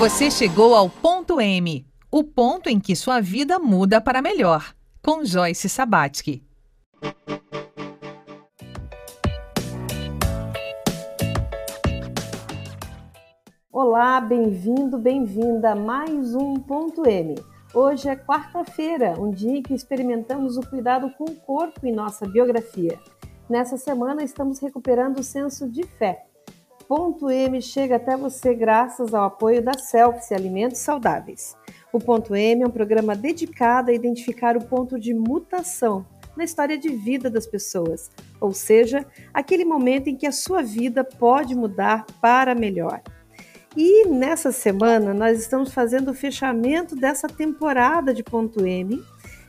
Você chegou ao ponto M, o ponto em que sua vida muda para melhor, com Joyce Sabatsky. Olá, bem-vindo, bem-vinda a mais um ponto M. Hoje é quarta-feira, um dia em que experimentamos o cuidado com o corpo em nossa biografia. Nessa semana estamos recuperando o senso de fé Ponto M chega até você graças ao apoio da Selfie Alimentos Saudáveis. O Ponto M é um programa dedicado a identificar o ponto de mutação na história de vida das pessoas, ou seja, aquele momento em que a sua vida pode mudar para melhor. E nessa semana nós estamos fazendo o fechamento dessa temporada de Ponto M,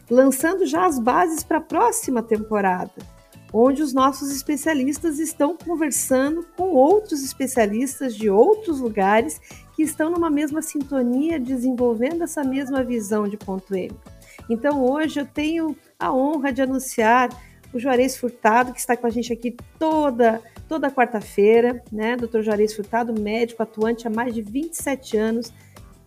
lançando já as bases para a próxima temporada onde os nossos especialistas estão conversando com outros especialistas de outros lugares que estão numa mesma sintonia, desenvolvendo essa mesma visão de ponto M. Então, hoje eu tenho a honra de anunciar o Juarez Furtado, que está com a gente aqui toda toda quarta-feira, né? Dr. Juarez Furtado, médico atuante há mais de 27 anos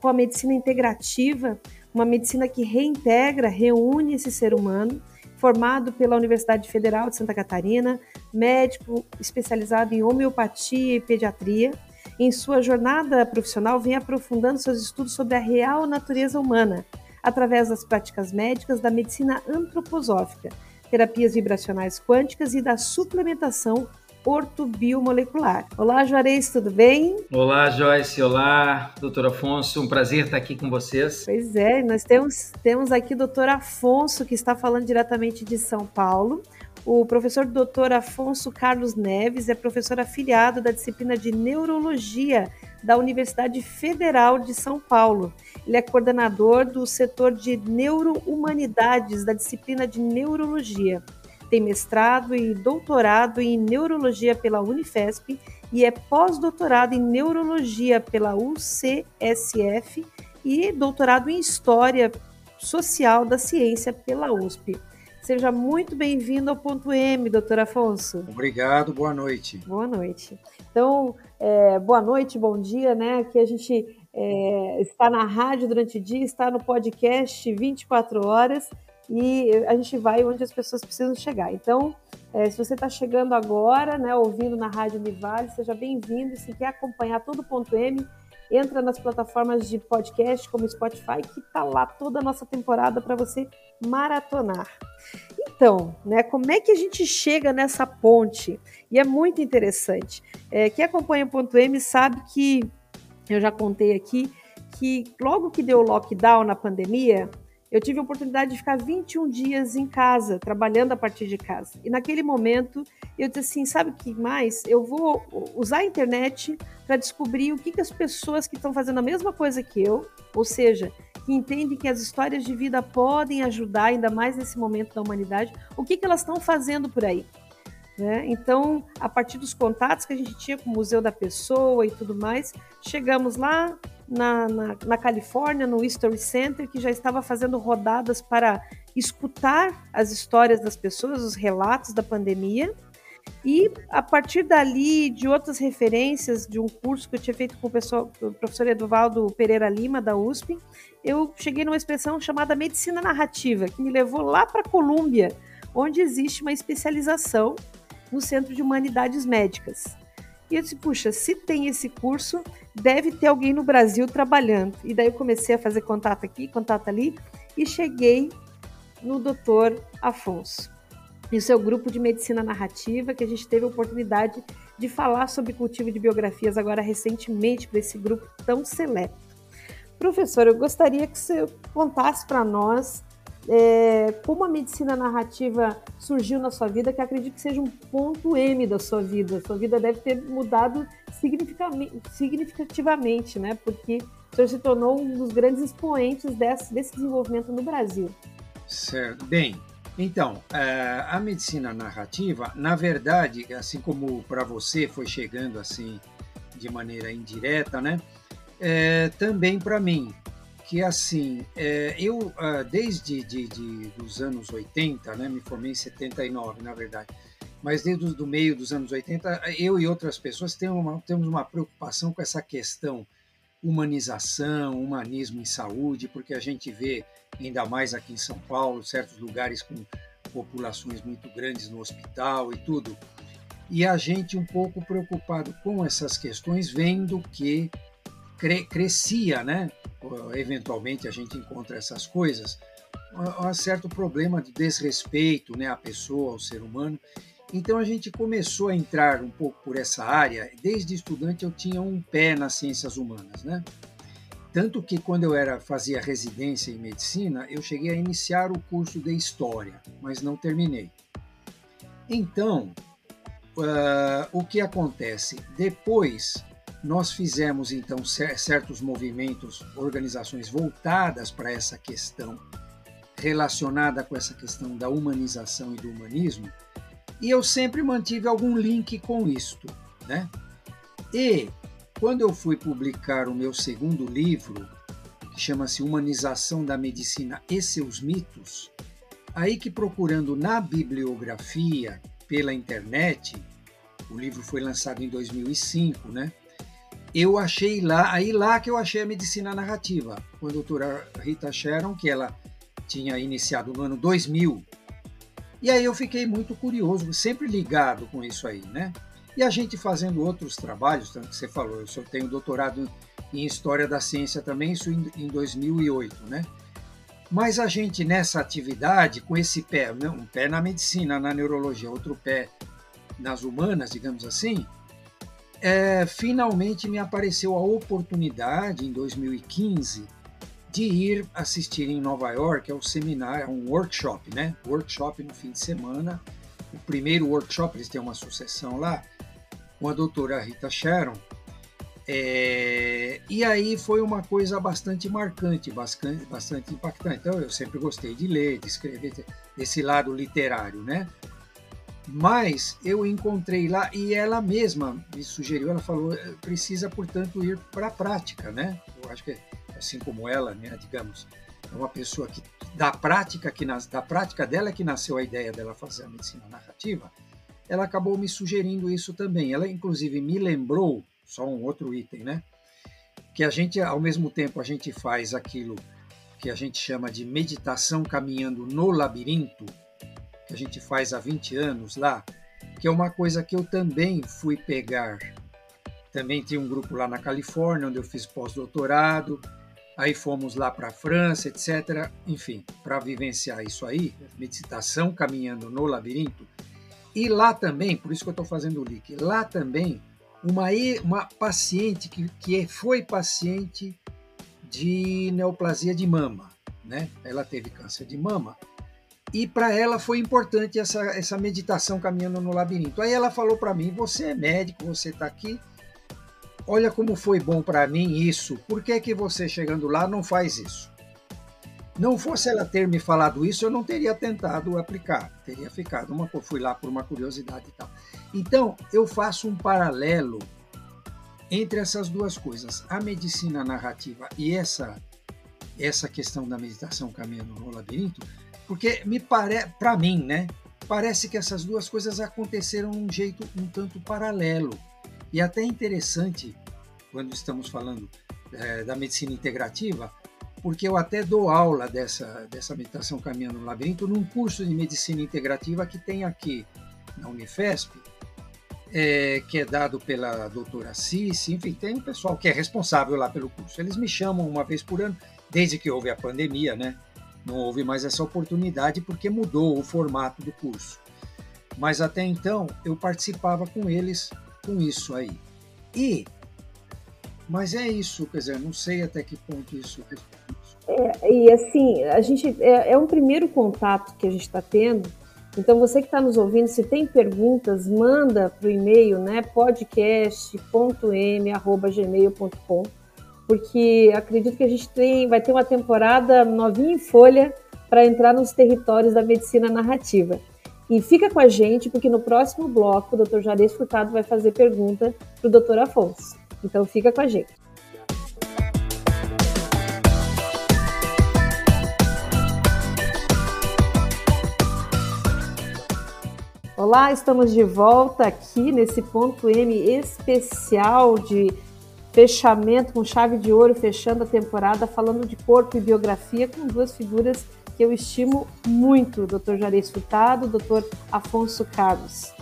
com a medicina integrativa, uma medicina que reintegra, reúne esse ser humano formado pela Universidade Federal de Santa Catarina, médico especializado em homeopatia e pediatria. Em sua jornada profissional, vem aprofundando seus estudos sobre a real natureza humana, através das práticas médicas da medicina antroposófica, terapias vibracionais quânticas e da suplementação ortobiomolecular. Olá, Juarez, tudo bem? Olá, Joyce. Olá, doutor Afonso. Um prazer estar aqui com vocês. Pois é, nós temos, temos aqui o doutor Afonso, que está falando diretamente de São Paulo. O professor doutor Afonso Carlos Neves é professor afiliado da disciplina de Neurologia da Universidade Federal de São Paulo. Ele é coordenador do setor de Neurohumanidades da disciplina de Neurologia tem mestrado e doutorado em neurologia pela Unifesp e é pós-doutorado em neurologia pela UCSF e doutorado em história social da ciência pela USP. Seja muito bem-vindo ao ponto M, doutor Afonso. Obrigado, boa noite. Boa noite. Então, é, boa noite, bom dia, né? Aqui a gente é, está na rádio durante o dia, está no podcast 24 horas e a gente vai onde as pessoas precisam chegar. Então, é, se você está chegando agora, né, ouvindo na Rádio Univale, seja bem-vindo. Se quer acompanhar todo o ponto M, entra nas plataformas de podcast como Spotify, que está lá toda a nossa temporada para você maratonar. Então, né, como é que a gente chega nessa ponte? E é muito interessante. É, quem acompanha o ponto M sabe que eu já contei aqui que logo que deu o lockdown na pandemia, eu tive a oportunidade de ficar 21 dias em casa, trabalhando a partir de casa. E naquele momento, eu disse assim: sabe o que mais? Eu vou usar a internet para descobrir o que, que as pessoas que estão fazendo a mesma coisa que eu, ou seja, que entendem que as histórias de vida podem ajudar, ainda mais nesse momento da humanidade, o que, que elas estão fazendo por aí. Né? Então, a partir dos contatos que a gente tinha com o Museu da Pessoa e tudo mais, chegamos lá, na, na, na, Califórnia, no History Center, que já estava fazendo rodadas para escutar as histórias das pessoas, os relatos da pandemia. E a partir dali, de outras referências, de um curso que eu tinha feito com o professor, o professor Eduvaldo Pereira Lima, da USP, eu cheguei numa expressão chamada medicina narrativa, que me levou lá para a Colômbia, onde existe uma especialização no Centro de Humanidades Médicas. E eu disse, puxa, se tem esse curso, deve ter alguém no Brasil trabalhando. E daí eu comecei a fazer contato aqui, contato ali, e cheguei no doutor Afonso. E o seu grupo de medicina narrativa, que a gente teve a oportunidade de falar sobre cultivo de biografias agora recentemente para esse grupo tão seleto. Professor, eu gostaria que você contasse para nós é, como a medicina narrativa surgiu na sua vida, que acredito que seja um ponto M da sua vida. Sua vida deve ter mudado significativamente, né? Porque o senhor se tornou um dos grandes expoentes desse, desse desenvolvimento no Brasil. Certo. Bem, então, é, a medicina narrativa, na verdade, assim como para você foi chegando assim de maneira indireta, né? É, também para mim, que assim, é, eu ah, desde de, de, dos anos 80, né, me formei em 79, na verdade, mas desde o do meio dos anos 80, eu e outras pessoas temos uma, temos uma preocupação com essa questão humanização, humanismo em saúde, porque a gente vê, ainda mais aqui em São Paulo, certos lugares com populações muito grandes no hospital e tudo. E a gente um pouco preocupado com essas questões, vendo que cre crescia, né? Eventualmente a gente encontra essas coisas, um certo problema de desrespeito, né, à pessoa, ao ser humano. Então a gente começou a entrar um pouco por essa área. Desde estudante eu tinha um pé nas ciências humanas, né? Tanto que quando eu era fazia residência em medicina, eu cheguei a iniciar o curso de história, mas não terminei. Então, uh, o que acontece? Depois nós fizemos então certos movimentos, organizações voltadas para essa questão relacionada com essa questão da humanização e do humanismo, e eu sempre mantive algum link com isto, né? E quando eu fui publicar o meu segundo livro, que chama-se Humanização da Medicina e seus mitos, aí que procurando na bibliografia pela internet, o livro foi lançado em 2005, né? Eu achei lá, aí lá que eu achei a medicina narrativa, com a doutora Rita Sharon, que ela tinha iniciado no ano 2000. E aí eu fiquei muito curioso, sempre ligado com isso aí, né? E a gente fazendo outros trabalhos, tanto que você falou, eu tenho doutorado em História da Ciência também, isso em 2008, né? Mas a gente nessa atividade, com esse pé, um pé na medicina, na neurologia, outro pé nas humanas, digamos assim, é, finalmente me apareceu a oportunidade, em 2015, de ir assistir em Nova York ao seminário, um workshop, né? Workshop no fim de semana. O primeiro workshop, eles têm uma sucessão lá, com a doutora Rita Sharon. É, e aí foi uma coisa bastante marcante, bastante, bastante impactante. Então eu sempre gostei de ler, de escrever, desse lado literário, né? Mas eu encontrei lá e ela mesma me sugeriu, ela falou, precisa, portanto, ir para a prática, né? Eu acho que assim como ela, né, digamos, é uma pessoa que da prática que nas, da prática dela que nasceu a ideia dela fazer a medicina narrativa, ela acabou me sugerindo isso também. Ela inclusive me lembrou só um outro item, né? Que a gente ao mesmo tempo a gente faz aquilo que a gente chama de meditação caminhando no labirinto, que a gente faz há 20 anos lá, que é uma coisa que eu também fui pegar. Também tinha um grupo lá na Califórnia, onde eu fiz pós-doutorado, Aí fomos lá para a França, etc. Enfim, para vivenciar isso aí, meditação caminhando no labirinto. E lá também, por isso que eu estou fazendo o link, lá também uma, uma paciente que, que foi paciente de neoplasia de mama, né? Ela teve câncer de mama e para ela foi importante essa, essa meditação caminhando no labirinto. Aí ela falou para mim: você é médico, você está aqui, Olha como foi bom para mim isso. Por que, que você chegando lá não faz isso? Não fosse ela ter me falado isso, eu não teria tentado aplicar. Teria ficado uma fui lá por uma curiosidade e tal. Então, eu faço um paralelo entre essas duas coisas, a medicina narrativa e essa essa questão da meditação caminhando no labirinto, porque me parece, para mim, né, parece que essas duas coisas aconteceram de um jeito um tanto paralelo. E até interessante quando estamos falando é, da medicina integrativa, porque eu até dou aula dessa, dessa meditação caminhando no labirinto num curso de medicina integrativa que tem aqui na Unifesp, é, que é dado pela doutora Cici, enfim, tem um pessoal que é responsável lá pelo curso. Eles me chamam uma vez por ano, desde que houve a pandemia, né? Não houve mais essa oportunidade porque mudou o formato do curso. Mas até então eu participava com eles com isso aí. E, mas é isso, quer dizer, não sei até que ponto isso. É, e assim, a gente é, é um primeiro contato que a gente está tendo. Então, você que está nos ouvindo, se tem perguntas, manda para o e-mail, né? podcast.m.gmail.com, porque acredito que a gente tem, vai ter uma temporada novinha em folha para entrar nos territórios da medicina narrativa. E fica com a gente, porque no próximo bloco o Dr. Jarez Furtado vai fazer pergunta para o Dr. Afonso. Então fica com a gente. Olá, estamos de volta aqui nesse ponto M especial de fechamento, com chave de ouro, fechando a temporada, falando de corpo e biografia, com duas figuras que eu estimo muito, Dr. Juarez Furtado, Dr. Afonso Carlos.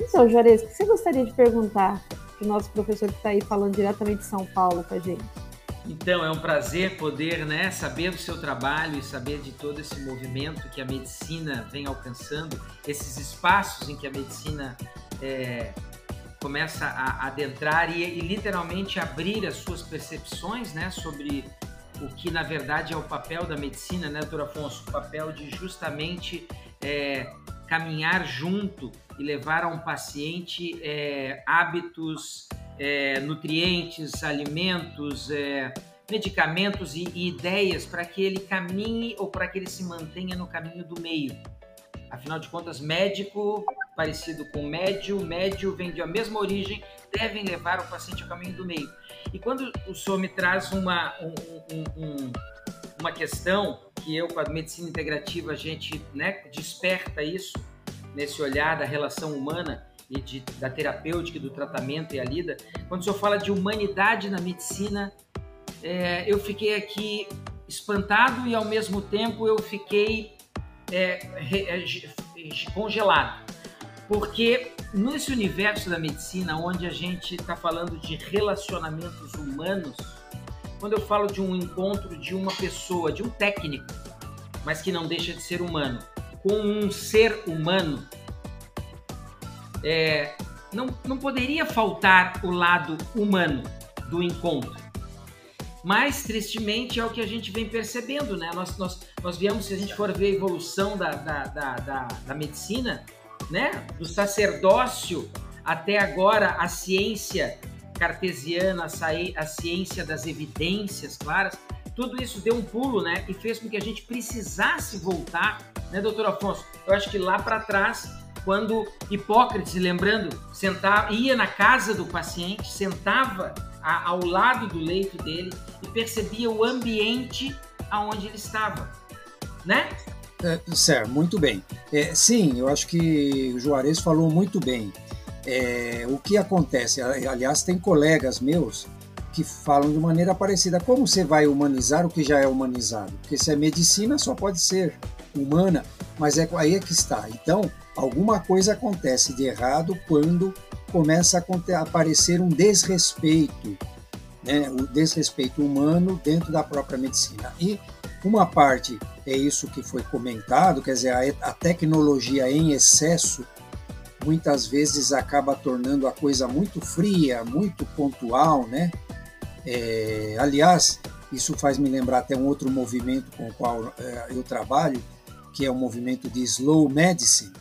Então, Juarez, o que você gostaria de perguntar para o nosso professor que está aí falando diretamente de São Paulo com a gente? Então, é um prazer poder né, saber do seu trabalho e saber de todo esse movimento que a medicina vem alcançando, esses espaços em que a medicina é, começa a adentrar e, e, literalmente abrir as suas percepções né, sobre o que na verdade é o papel da medicina, né, doutor Afonso? O papel de justamente é, caminhar junto e levar a um paciente é, hábitos é, nutrientes, alimentos, é, medicamentos e, e ideias para que ele caminhe ou para que ele se mantenha no caminho do meio. Afinal de contas, médico parecido com médio, médio vem de a mesma origem, devem levar o paciente ao caminho do meio. E quando o senhor me traz uma, um, um, um, uma questão que eu, com a medicina integrativa, a gente né, desperta isso, nesse olhar da relação humana, e de, da terapêutica, do tratamento e a lida. Quando o senhor fala de humanidade na medicina, é, eu fiquei aqui espantado e ao mesmo tempo eu fiquei é, é, congelado. Porque nesse universo da medicina, onde a gente está falando de relacionamentos humanos, quando eu falo de um encontro de uma pessoa, de um técnico, mas que não deixa de ser humano, com um ser humano, é, não, não poderia faltar o lado humano do encontro. Mas, tristemente, é o que a gente vem percebendo, né? Nós, nós, nós viemos, se a gente for ver a evolução da, da, da, da, da medicina, né? Do sacerdócio até agora a ciência cartesiana, a ciência das evidências claras, tudo isso deu um pulo, né? E fez com que a gente precisasse voltar, né, doutor Afonso? Eu acho que lá para trás quando Hipócrates, lembrando, sentava, ia na casa do paciente, sentava a, ao lado do leito dele e percebia o ambiente aonde ele estava, né? É, certo, muito bem. É, sim, eu acho que o Juarez falou muito bem. É, o que acontece? Aliás, tem colegas meus que falam de maneira parecida. Como você vai humanizar o que já é humanizado? Porque se é medicina, só pode ser humana, mas é aí é que está. Então, alguma coisa acontece de errado quando começa a aparecer um desrespeito, né, o desrespeito humano dentro da própria medicina. E uma parte é isso que foi comentado, quer dizer, a, a tecnologia em excesso muitas vezes acaba tornando a coisa muito fria, muito pontual, né? É, aliás, isso faz me lembrar até um outro movimento com o qual é, eu trabalho, que é o movimento de slow medicine,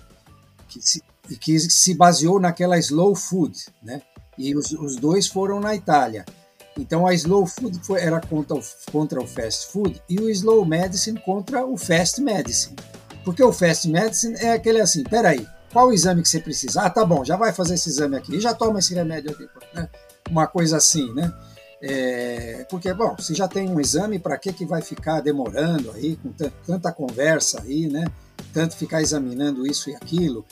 que se, que se baseou naquela slow food, né? E os, os dois foram na Itália. Então a slow food foi, era contra o, contra o fast food e o slow medicine contra o fast medicine. Porque o fast medicine é aquele assim, peraí, qual o exame que você precisa? Ah, tá bom, já vai fazer esse exame aqui, já toma esse remédio aqui, né? Uma coisa assim, né? É, porque, bom, se já tem um exame, para que, que vai ficar demorando aí, com tanta conversa aí, né? Tanto ficar examinando isso e aquilo.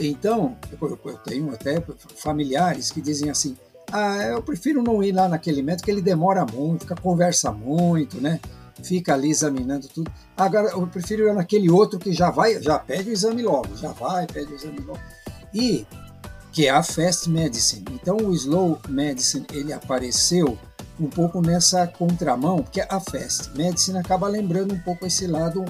Então, eu tenho até familiares que dizem assim: ah, eu prefiro não ir lá naquele médico, que ele demora muito, fica, conversa muito, né? Fica ali examinando tudo. Agora, eu prefiro ir naquele outro que já vai, já pede o exame logo, já vai, pede o exame logo. E que é a Fast Medicine. Então, o Slow Medicine ele apareceu um pouco nessa contramão, porque a Fast Medicine acaba lembrando um pouco esse lado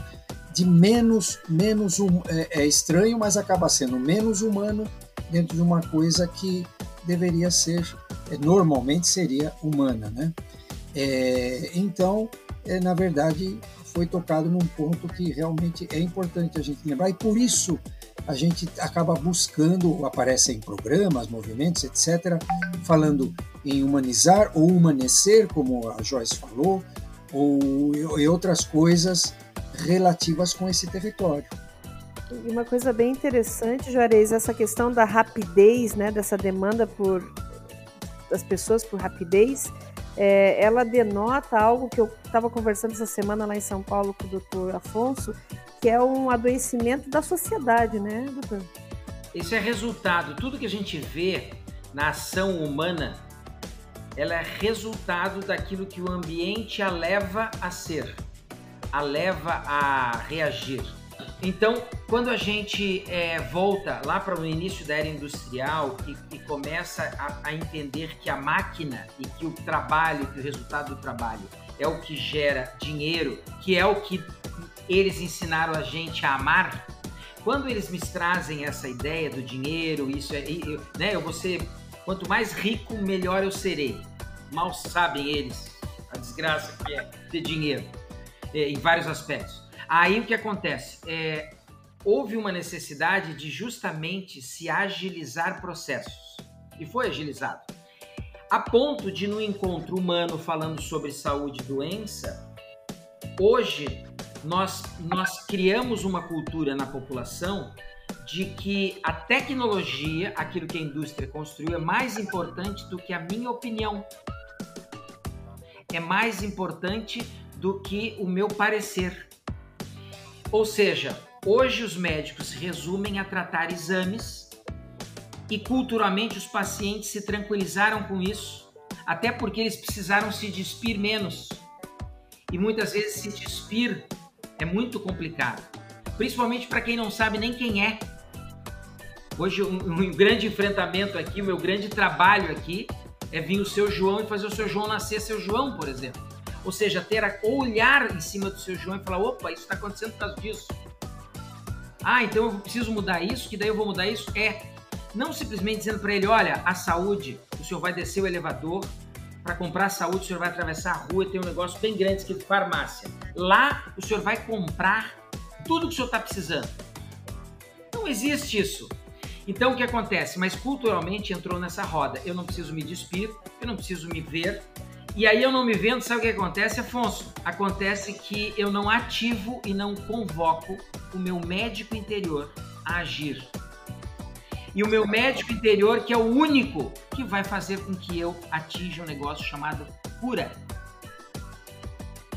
de menos, menos um, é, é estranho, mas acaba sendo menos humano dentro de uma coisa que deveria ser, é, normalmente seria humana, né? É, então, é, na verdade, foi tocado num ponto que realmente é importante a gente lembrar, e por isso a gente acaba buscando, aparecem programas, movimentos, etc., falando em humanizar ou humanecer, como a Joyce falou, ou e outras coisas relativas com esse território. E uma coisa bem interessante, Juarez, essa questão da rapidez, né, dessa demanda por das pessoas por rapidez, é, ela denota algo que eu estava conversando essa semana lá em São Paulo com o doutor Afonso, que é um adoecimento da sociedade, né, doutor? Isso é resultado, tudo que a gente vê na ação humana ela é resultado daquilo que o ambiente a leva a ser, a leva a reagir. Então, quando a gente é, volta lá para o início da era industrial e, e começa a, a, entender que a máquina e que o trabalho, que o resultado do trabalho é o que gera dinheiro, que é o que eles ensinaram a gente a amar, quando eles me trazem essa ideia do dinheiro, isso é, eu, né, eu vou ser, quanto mais rico, melhor eu serei. Mal sabem eles a desgraça que é ter dinheiro é, em vários aspectos. Aí o que acontece? É, houve uma necessidade de justamente se agilizar processos. E foi agilizado. A ponto de, no encontro humano falando sobre saúde e doença, hoje nós, nós criamos uma cultura na população de que a tecnologia, aquilo que a indústria construiu, é mais importante do que a minha opinião. É mais importante do que o meu parecer. Ou seja, hoje os médicos resumem a tratar exames e culturalmente os pacientes se tranquilizaram com isso, até porque eles precisaram se despir menos. E muitas vezes se despir é muito complicado, principalmente para quem não sabe nem quem é. Hoje, um, um, grande enfrentamento aqui, o meu grande trabalho aqui é vir o seu João e fazer o seu João nascer seu João, por exemplo. Ou seja, ter a, olhar em cima do seu João e falar: opa, isso está acontecendo por causa disso. Ah, então eu preciso mudar isso, que daí eu vou mudar isso? É. Não simplesmente dizendo para ele: olha, a saúde, o senhor vai descer o elevador, para comprar saúde, o senhor vai atravessar a rua e tem um negócio bem grande escrito farmácia. Lá o senhor vai comprar tudo que o senhor está precisando. Não existe isso. Então o que acontece? Mas culturalmente entrou nessa roda. Eu não preciso me despir, eu não preciso me ver. E aí eu não me vendo, sabe o que acontece, Afonso? Acontece que eu não ativo e não convoco o meu médico interior a agir e o meu médico interior, que é o único que vai fazer com que eu atinja um negócio chamado cura.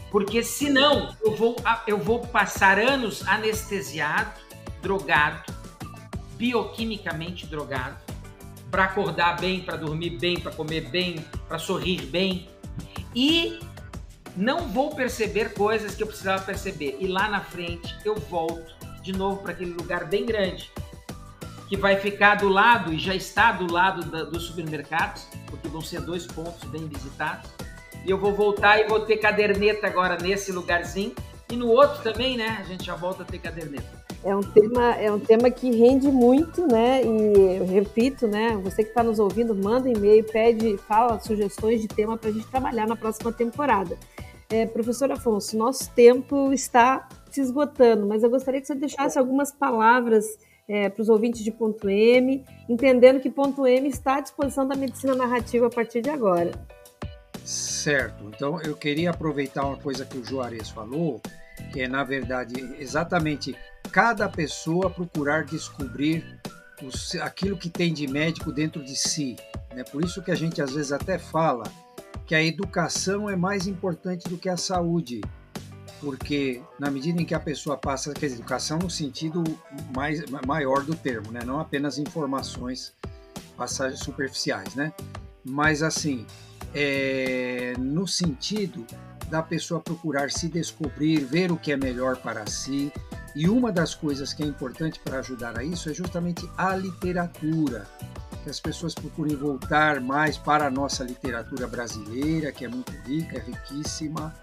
Porque senão eu vou, eu vou passar anos anestesiado, drogado, bioquimicamente drogado, para acordar bem, para dormir bem, para comer bem, para sorrir bem. E não vou perceber coisas que eu precisava perceber. E lá na frente eu volto de novo para aquele lugar bem grande que vai ficar do lado e já está do lado da, dos supermercados, porque vão ser dois pontos bem visitados. E eu vou voltar e vou ter caderneta agora nesse lugarzinho. E no outro também, né? A gente já volta a ter caderneta. É um tema, é um tema que rende muito, né? E eu repito, né? Você que está nos ouvindo, manda e-mail, pede, fala sugestões de tema para a gente trabalhar na próxima temporada. É, professor Afonso, nosso tempo está se esgotando, mas eu gostaria que você deixasse algumas palavras é, para os ouvintes de ponto M, entendendo que ponto M está à disposição da medicina narrativa a partir de agora. Certo. Então eu queria aproveitar uma coisa que o Juarez falou, que é na verdade exatamente cada pessoa procurar descobrir os, aquilo que tem de médico dentro de si. Né? Por isso que a gente às vezes até fala que a educação é mais importante do que a saúde porque na medida em que a pessoa passa, quer dizer, educação no sentido mais, maior do termo, né? não apenas informações passagens superficiais, né? mas assim, é, no sentido da pessoa procurar se descobrir, ver o que é melhor para si, e uma das coisas que é importante para ajudar a isso é justamente a literatura, que as pessoas procurem voltar mais para a nossa literatura brasileira, que é muito rica, é riquíssima,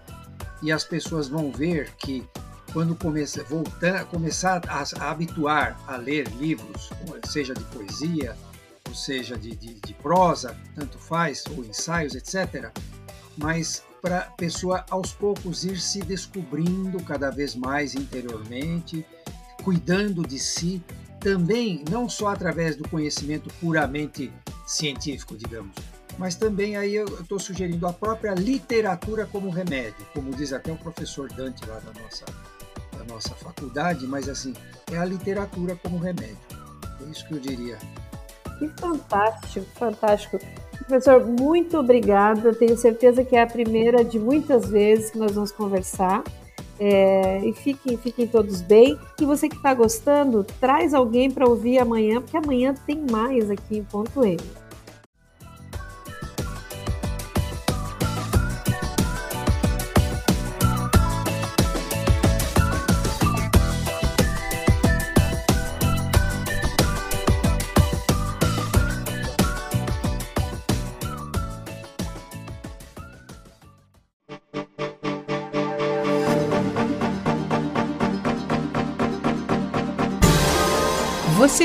e as pessoas vão ver que quando começa, voltar, começar a, a, habituar a ler livros, seja de poesia, ou seja de, de, de prosa, tanto faz, ou ensaios, etc., mas para a pessoa aos poucos ir se descobrindo cada vez mais interiormente, cuidando de si, também não só através do conhecimento puramente científico, digamos, mas também aí eu estou sugerindo a própria literatura como remédio, como diz até o professor Dante lá da nossa, da nossa faculdade, mas assim, é a literatura como remédio. É isso que eu diria. Que fantástico, fantástico. Professor, muito obrigada. Tenho certeza que é a primeira de muitas vezes que nós vamos conversar. É, e fiquem, fiquem todos bem. E você que está gostando, traz alguém para ouvir amanhã, porque amanhã tem mais aqui em Ponto M.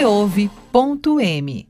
Você ouve ponto M.